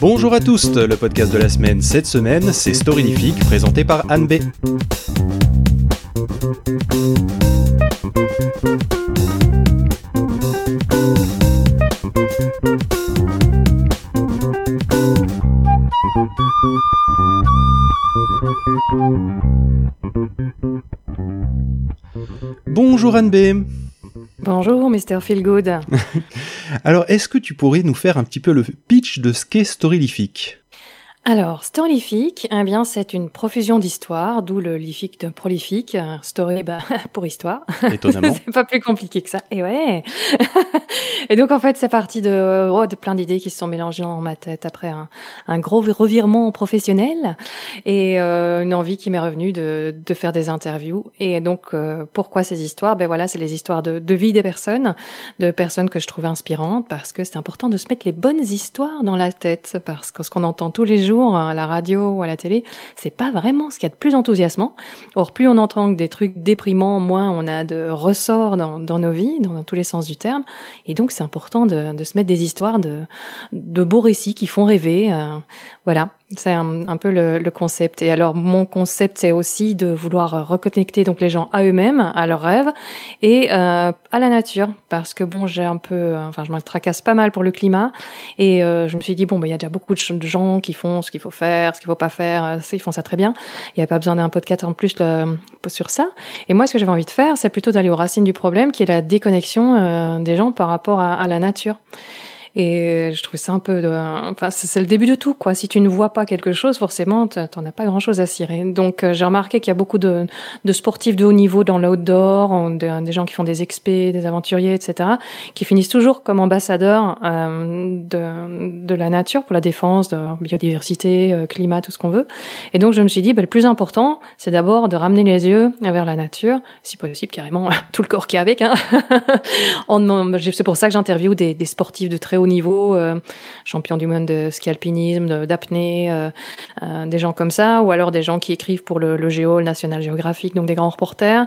Bonjour à tous, le podcast de la semaine cette semaine, c'est Storylifique présenté par Anne B. Bonjour Anne B. Bonjour, Mr. Feelgood. Alors, est-ce que tu pourrais nous faire un petit peu le pitch de ce qu'est Storylifique? Alors, storylifique, eh bien, c'est une profusion d'histoires, d'où le lifique de prolifique, story bah, pour histoire. Étonnamment. c'est pas plus compliqué que ça. Et ouais. et donc, en fait, c'est parti de, oh, de plein d'idées qui se sont mélangées dans ma tête après un, un gros revirement professionnel et euh, une envie qui m'est revenue de, de faire des interviews. Et donc, euh, pourquoi ces histoires? Ben voilà, c'est les histoires de, de vie des personnes, de personnes que je trouvais inspirantes, parce que c'est important de se mettre les bonnes histoires dans la tête, parce que ce qu'on entend tous les jours à la radio ou à la télé, c'est pas vraiment ce qu'il y a de plus enthousiasmant. Or, plus on entend des trucs déprimants, moins on a de ressorts dans, nos vies, dans, tous les sens du terme. Et donc, c'est important de, se mettre des histoires de, de beaux récits qui font rêver. Euh, voilà. C'est un, peu le, concept. Et alors, mon concept, c'est aussi de vouloir reconnecter donc les gens à eux-mêmes, à leurs rêves et euh, à la nature, parce que bon, j'ai un peu, euh, enfin, je me tracasse pas mal pour le climat, et euh, je me suis dit bon, bah, il y a déjà beaucoup de gens qui font ce qu'il faut faire, ce qu'il faut pas faire, ils font ça très bien. Il n'y a pas besoin d'un podcast en plus sur ça. Et moi, ce que j'avais envie de faire, c'est plutôt d'aller aux racines du problème, qui est la déconnexion des gens par rapport à, à la nature. Et je trouve ça un peu, de... enfin, c'est le début de tout, quoi. Si tu ne vois pas quelque chose, forcément, t'en as pas grand chose à cirer. Donc, euh, j'ai remarqué qu'il y a beaucoup de, de, sportifs de haut niveau dans l'outdoor, des gens qui font des expés, des aventuriers, etc., qui finissent toujours comme ambassadeurs euh, de, de la nature pour la défense, de biodiversité, euh, climat, tout ce qu'on veut. Et donc, je me suis dit, bah, le plus important, c'est d'abord de ramener les yeux vers la nature, si possible, carrément tout le corps qui est avec. Hein. c'est pour ça que j'interviewe des, des sportifs de très haut niveau, euh, champion du monde de ski alpinisme, d'apnée, euh, euh, des gens comme ça, ou alors des gens qui écrivent pour le, le Géo, le National Geographic, donc des grands reporters.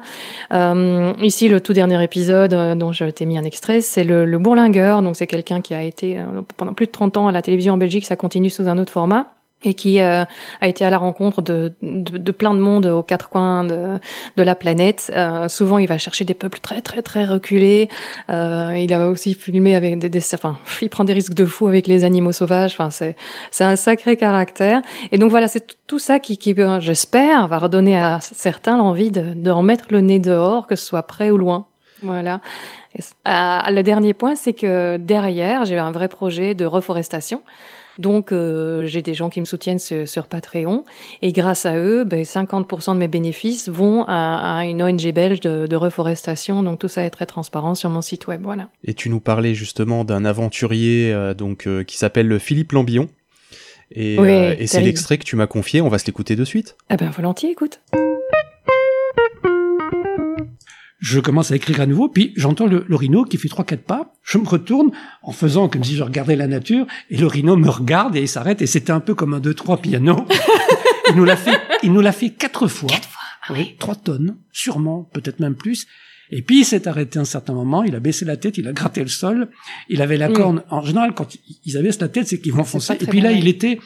ici, le tout dernier épisode dont je t'ai mis un extrait, c'est le, le bourlingueur, donc c'est quelqu'un qui a été pendant plus de 30 ans à la télévision en Belgique, ça continue sous un autre format et qui euh, a été à la rencontre de, de, plein de monde aux quatre coins de, de la planète. Euh, souvent, il va chercher des peuples très très très reculés. Euh, il a aussi filmé avec des, des, enfin, il prend des risques de fou avec les animaux sauvages. Enfin, c'est c'est un sacré caractère. Et donc voilà, c'est tout ça qui, qui j'espère, va redonner à certains l'envie de, de remettre le nez dehors, que ce soit près ou loin. Voilà. Et, le dernier point, c'est que derrière, j'ai un vrai projet de reforestation. Donc, euh, j'ai des gens qui me soutiennent sur, Patreon. Et grâce à eux, ben, 50% de mes bénéfices vont à, une ONG belge de, reforestation. Donc, tout ça est très transparent sur mon site web. Voilà. Et tu nous parlais justement d'un aventurier euh, donc euh, qui s'appelle Philippe Lambillon. Et, et c'est l'extrait que tu m'as confié. On va se l'écouter de suite. Ah ben, volontiers, écoute je commence à écrire à nouveau, puis j'entends le, rhino qui fait trois quatre pas. Je me retourne en faisant comme si je regardais la nature, et le rhino me regarde et il s'arrête. Et c'était un peu comme un deux trois piano. il nous l'a fait, il nous l'a fait quatre fois. Quatre fois. Ah oui, trois tonnes, sûrement, peut-être même plus. Et puis il s'est arrêté un certain moment, il a baissé la tête, il a gratté le sol, il avait la mm. corne. En général, quand ils abaissent la tête, c'est qu'ils vont foncer. Et puis là, il était,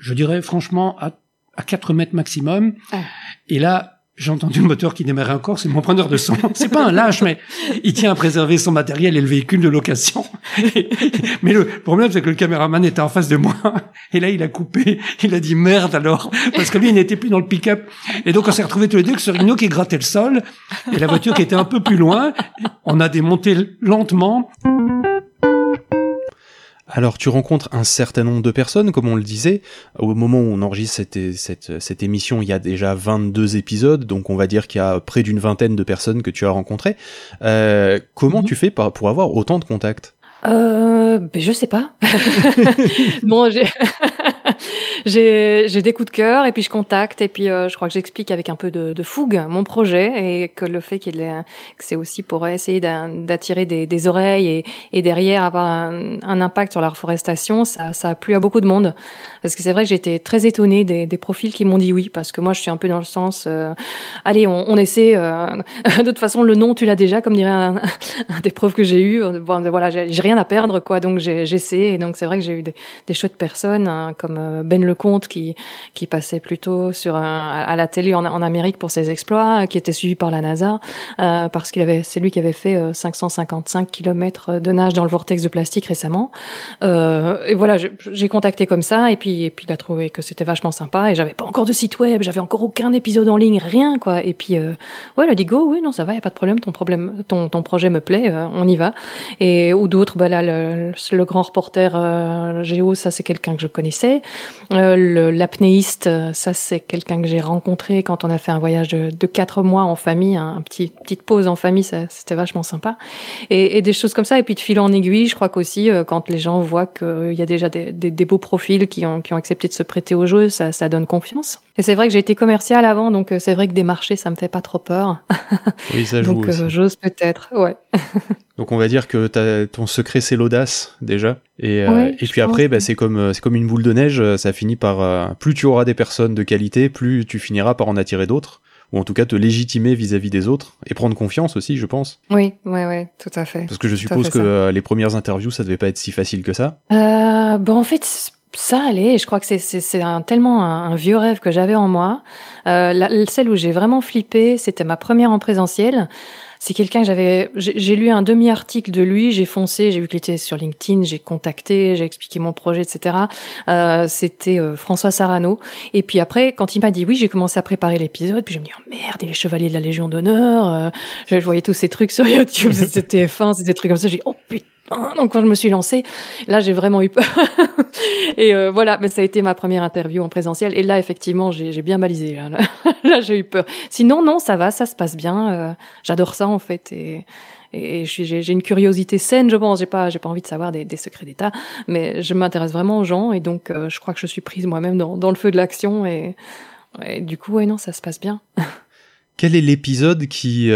je, dirais franchement, à, à 4 mètres maximum. Ah. Et là, j'ai entendu le moteur qui démarrait encore, c'est mon preneur de son. C'est pas un lâche, mais il tient à préserver son matériel et le véhicule de location. mais le problème, c'est que le caméraman était en face de moi. Et là, il a coupé. Il a dit merde alors. Parce que lui, il n'était plus dans le pick-up. Et donc, on s'est retrouvés tous les deux ce Rhino qui grattait le sol. Et la voiture qui était un peu plus loin. On a démonté lentement. Alors tu rencontres un certain nombre de personnes, comme on le disait. Au moment où on enregistre cette, cette, cette émission, il y a déjà 22 épisodes, donc on va dire qu'il y a près d'une vingtaine de personnes que tu as rencontrées. Euh, comment mhm. tu fais pour avoir autant de contacts? Euh, ben je sais pas. bon, j'ai j'ai des coups de cœur et puis je contacte et puis euh, je crois que j'explique avec un peu de, de, fougue mon projet et que le fait qu'il que c'est aussi pour essayer d'attirer des, des, oreilles et, et derrière avoir un, un, impact sur la reforestation, ça, ça a plu à beaucoup de monde. Parce que c'est vrai que j'étais très étonnée des, des profils qui m'ont dit oui parce que moi je suis un peu dans le sens, euh, allez, on, on essaie. Euh, de toute façon, le nom tu l'as déjà, comme dirait un, un des profs que j'ai eu. Bon, voilà, j'ai rien à perdre quoi, donc j'essaie. et donc c'est vrai que j'ai eu des, des chouettes personnes hein, comme euh, Ben Lecomte qui qui passait plutôt sur à la télé en, en, Amérique pour ses exploits, qui était suivi par la NASA euh, parce qu'il avait c'est lui qui avait fait 555 euh, km de nage dans le vortex de plastique récemment. Euh, et voilà, j'ai contacté comme ça et puis et puis il a trouvé que c'était vachement sympa et j'avais pas encore de site web, j'avais encore aucun épisode en ligne, rien quoi. Et puis euh, ouais, il a dit go, oui non ça va, y a pas de problème, ton problème, ton ton projet me plaît, on y va. Et ou d'autres, bah là le, le grand reporter Géo, ça c'est quelqu'un que je connaissais. Euh, L'apnéiste, ça c'est quelqu'un que j'ai rencontré quand on a fait un voyage de, quatre mois en famille, un, petit petite pause en famille, c'était vachement sympa. Et, des choses comme ça. Et puis de fil en aiguille, je crois qu'aussi euh, quand les gens voient qu'il y a déjà des, des, des, beaux profils qui ont, qui ont accepté de se prêter au jeu, ça, ça donne confiance. Et c'est vrai que j'ai été commercial avant, donc euh, c'est vrai que des marchés, ça me fait pas trop peur. Oui, ça joue Donc euh, j'ose peut-être, ouais. donc on va dire que as, ton secret c'est l'audace déjà. Et, euh, et puis après, bah, c'est comme c'est comme une boule de neige, ça finit par plus tu auras des personnes de qualité, plus tu finiras par en attirer d'autres ou en tout cas te légitimer vis-à-vis des autres et prendre confiance aussi, je pense. Oui, ouais, ouais, tout à fait. Parce que je suppose que les premières interviews, ça devait pas être si facile que ça. Euh, bon, en fait, ça allait. Je crois que c'est un, tellement un, vieux rêve que j'avais en moi. Euh, la, celle où j'ai vraiment flippé, c'était ma première en présentiel. C'est quelqu'un que j'avais. J'ai lu un demi-article de lui, j'ai foncé, j'ai vu qu'il était sur LinkedIn, j'ai contacté, j'ai expliqué mon projet, etc. Euh, c'était euh, François Sarano. Et puis après, quand il m'a dit oui, j'ai commencé à préparer l'épisode. Puis je me dis oh merde, il est chevalier de la Légion d'honneur. Euh, je, voyais tous ces trucs sur YouTube, c'était TF1, c'était des trucs comme ça. J'ai dit oh putain donc quand je me suis lancée, là j'ai vraiment eu peur. et euh, voilà, mais ça a été ma première interview en présentiel. Et là effectivement, j'ai bien balisé. Là, là j'ai eu peur. Sinon non, ça va, ça se passe bien. Euh, J'adore ça en fait. Et, et j'ai une curiosité saine, je pense. J'ai pas, j'ai pas envie de savoir des, secrets d'État, mais je m'intéresse vraiment aux gens. Et donc euh, je crois que je suis prise moi-même dans, le feu de l'action. Et, et, du coup, ouais non, ça se passe bien. Quel est l'épisode qui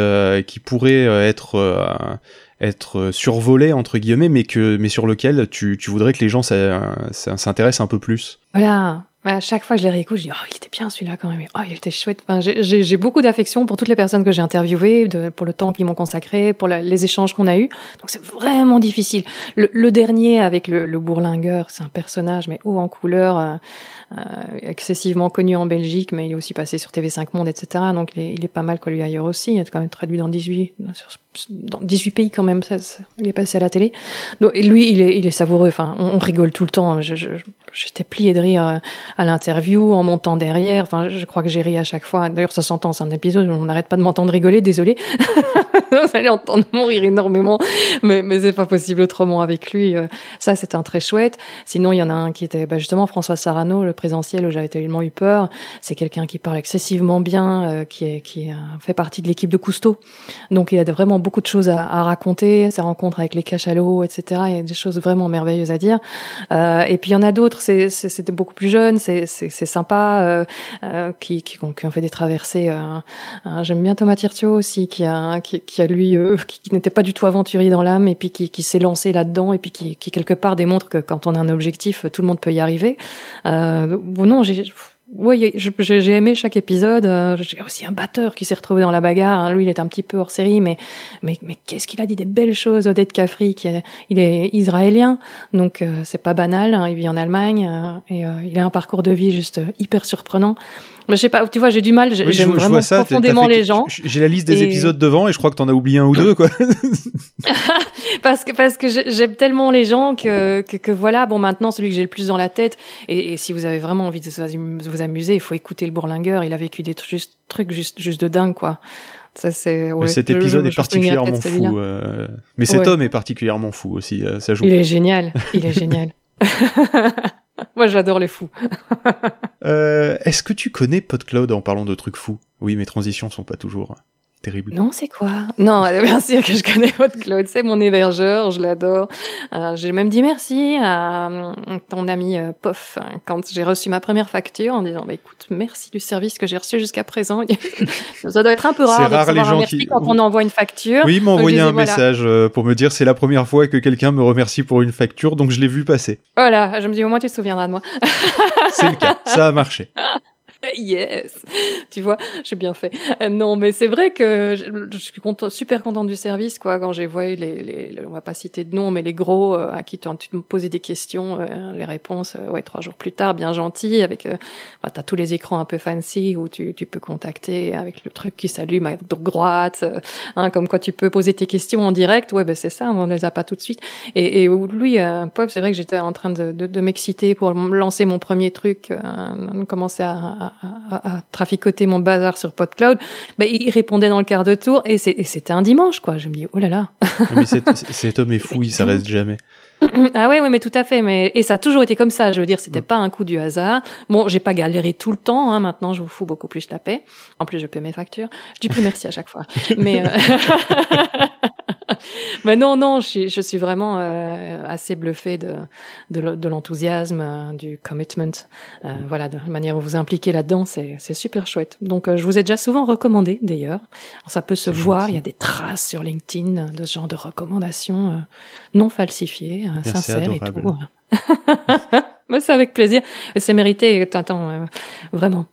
qui pourrait être être survolé entre guillemets, mais que mais sur lequel tu, tu voudrais que les gens s'intéressent un peu plus. Voilà. À chaque fois que je les réécoute, je dis oh il était bien celui-là quand même. Oh il était chouette. Enfin, j'ai beaucoup d'affection pour toutes les personnes que j'ai interviewées, de, pour le temps qu'ils m'ont consacré, pour les échanges qu'on a eus. Donc c'est vraiment difficile. Le, le, dernier avec le, le bourlingueur, c'est un personnage mais haut en couleur. Euh, euh, excessivement connu en Belgique, mais il est aussi passé sur TV5 Monde, etc. Donc il est, il est pas mal connu ailleurs aussi. Il est quand même traduit dans 18, dans 18 pays quand même. Ça, il est passé à la télé. Donc et lui, il est, il est savoureux. Enfin, on, rigole tout le temps. Je, je, j'étais plié de rire euh, à l'interview en montant derrière. Enfin, je crois que j'ai ri à chaque fois. D'ailleurs, ça s'entend. C'est un épisode on n'arrête pas de m'entendre rigoler. Désolé. Vous allez entendre mon rire énormément, mais mais c'est pas possible autrement avec lui. Euh, ça, c'est un très chouette. Sinon, il y en a un qui était bah, justement François Sarano, le présentiel où j'avais tellement eu peur. C'est quelqu'un qui parle excessivement bien, euh, qui est qui fait partie de l'équipe de Cousteau. Donc, il a vraiment beaucoup de choses à, à raconter. Ses rencontres avec les cachalots, etc. Il y a des choses vraiment merveilleuses à dire. Euh, et puis il y en a d'autres c'était beaucoup plus jeune, c'est sympa, euh, euh, qui, qui, qui, ont fait des traversées. Euh, J'aime bien Thomas Tirtio aussi, qui a, qui lui, euh, qui, qui n'était pas du tout aventurier dans l'âme, et puis qui, qui s'est lancé là-dedans, et puis qui, quelque part démontre que quand on a un objectif, tout le monde peut y arriver. Euh, bon, non, j'ai oui, j'ai aimé chaque épisode. Euh, j'ai aussi un batteur qui s'est retrouvé dans la bagarre. Hein. Lui, il est un petit peu hors série, mais mais, mais qu'est-ce qu'il a dit des belles choses. Odette Kafri, qui est, il est israélien, donc euh, c'est pas banal. Hein. Il vit en Allemagne et il a un parcours de vie juste hyper surprenant. Je sais pas, tu vois, j'ai du mal, j'aime vraiment ça, profondément les gens. J'ai la liste des épisodes devant et je crois que t'en as oublié un ou deux, quoi. parce que, parce que j'aime tellement les gens que, que, que, voilà, bon, maintenant, celui que j'ai le plus dans la tête, et, et, si vous avez vraiment envie de vous amuser, il faut écouter le Bourlingueur, il a vécu des trucs juste, trucs juste, juste de dingue, quoi. Ça, c'est, ouais, cet épisode est particulièrement fou. Euh... Mais cet homme est particulièrement fou aussi, euh, ça joue. Il est génial, il est génial. Moi, j'adore les fous. euh, Est-ce que tu connais PodCloud en parlant de trucs fous? Oui, mes transitions sont pas toujours terrible. Non, c'est quoi? Non, bien sûr que je connais votre Claude, c'est mon hébergeur, je l'adore. Euh, j'ai même dit merci à euh, ton ami euh, Pof hein, quand j'ai reçu ma première facture en disant bah, écoute, merci du service que j'ai reçu jusqu'à présent. Ça doit être un peu rare, rare de les gens qui quand on envoie une facture. Oui, il m'a envoyé un message pour me dire c'est la première fois que quelqu'un me remercie pour une facture, donc je l'ai vu passer. Voilà, je me dis au moins tu te souviendras de moi. c'est le cas, ça a marché. Yes, tu vois, j'ai bien fait. Euh, non, mais c'est vrai que je, suis content, super contente du service, quoi. Quand j'ai vu les, les, on va pas citer de nom, mais les gros euh, à qui tu, tu me posais des questions, euh, les réponses, ouais, trois jours plus tard, bien gentil, avec, bah, t'as tous les écrans un peu fancy où tu, tu peux contacter avec le truc qui s'allume à droite, hein, comme quoi tu peux poser tes questions en direct. Ouais, ben c'est ça, on les a pas tout de suite. Et, et lui, euh, c'est vrai que j'étais en train de, de, de m'exciter pour lancer mon premier truc, commencer à à, traficoter mon bazar sur PodCloud, ben, il répondait dans le quart de tour et c'était un dimanche, quoi. Je me dis, oh là là. mais cet homme est fou, il s'arrête jamais. Ah oui, oui, mais tout à fait. Mais et ça a toujours été comme ça. Je veux dire, c'était pas un coup du hasard. Bon, j'ai pas galéré tout le temps. Hein. Maintenant, je vous fous beaucoup plus la paix. En plus, je paie mes factures. Je dis plus merci à chaque fois. Mais euh... mais non, non, je, je suis vraiment euh, assez bluffé de, de, l'enthousiasme, euh, du commitment. Euh, voilà, de la manière où vous impliquez là-dedans, c'est, c'est super chouette. Donc, je vous ai déjà souvent recommandé, d'ailleurs. Ça peut se voir, il y a des traces sur LinkedIn de ce genre de recommandations non falsifiées, sincères et tout. c'est avec plaisir. C'est mérité, t'attends, vraiment.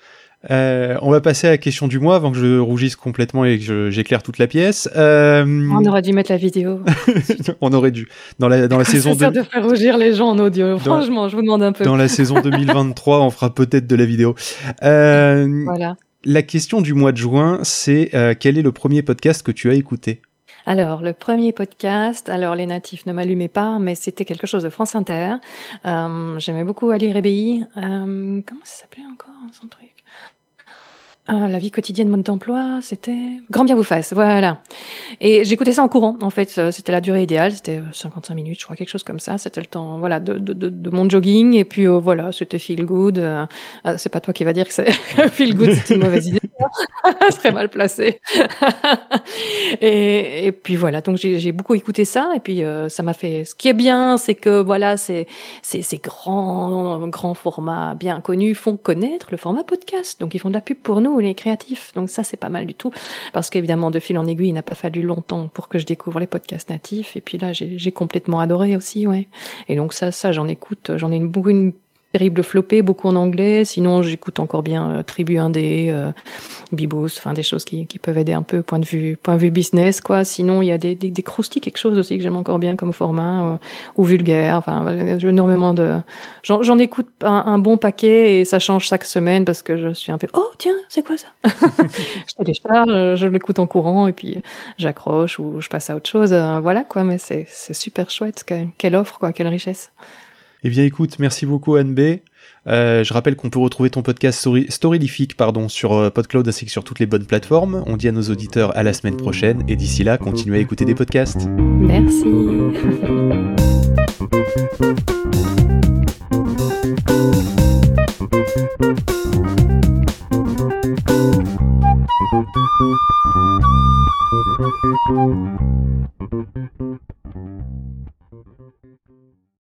Euh, on va passer à la question du mois avant que je rougisse complètement et que j'éclaire toute la pièce. Euh... On aurait dû mettre la vidéo. on aurait dû. Dans la, dans la saison de... de faire rougir les gens en audio. Franchement, je vous demande un peu. Dans la saison 2023, on fera peut-être de la vidéo. Euh, voilà. La question du mois de juin, c'est euh, quel est le premier podcast que tu as écouté? Alors, le premier podcast, alors les natifs ne m'allumaient pas, mais c'était quelque chose de France Inter. Euh, J'aimais beaucoup Ali Rebéi. Euh, comment ça s'appelait encore son truc? Ah, la vie quotidienne, mode d'emploi, c'était grand bien vous fasse, voilà. Et j'écoutais ça en courant, en fait, euh, c'était la durée idéale, c'était 55 euh, minutes, je crois, quelque chose comme ça. C'était le temps, voilà, de, de, de, mon jogging, et puis euh, voilà, c'était feel good. c'est pas toi qui va dire que c'est feel good, c'est une mauvaise idée, serait mal placé. et, et, puis voilà, donc j'ai beaucoup écouté ça, et puis ça m'a fait. Ce qui est bien, c'est que voilà, c'est ces grands grands formats bien connus font connaître le format podcast, donc ils font de la pub pour nous les créatifs. Donc ça, c'est pas mal du tout. Parce qu'évidemment, de fil en aiguille, il n'a pas fallu longtemps pour que je découvre les podcasts natifs. Et puis là, j'ai complètement adoré aussi, ouais. Et donc ça, ça, j'en écoute, j'en ai une, une terrible flopé, beaucoup en anglais. Sinon, j'écoute encore bien euh, Tribu Indé, euh, Bibos, enfin des choses qui, qui peuvent aider un peu point de vue point de vue business quoi. Sinon, il y a des des, des croustilles, quelque chose aussi que j'aime encore bien comme format euh, ou vulgaire. Enfin, j'ai énormément de j'en écoute un, bon paquet et ça change chaque semaine parce que je suis un peu oh tiens c'est quoi ça? Je télécharge, je l'écoute en courant et puis j'accroche ou je passe à autre chose. Voilà quoi, mais c'est c'est super chouette. Quelle offre quoi, quelle richesse. Eh bien, écoute, merci beaucoup Anne B. Euh, je rappelle qu'on peut retrouver ton podcast story, Storylifique sur euh, PodCloud ainsi que sur toutes les bonnes plateformes. On dit à nos auditeurs à la semaine prochaine et d'ici là, continuez à écouter des podcasts. Merci.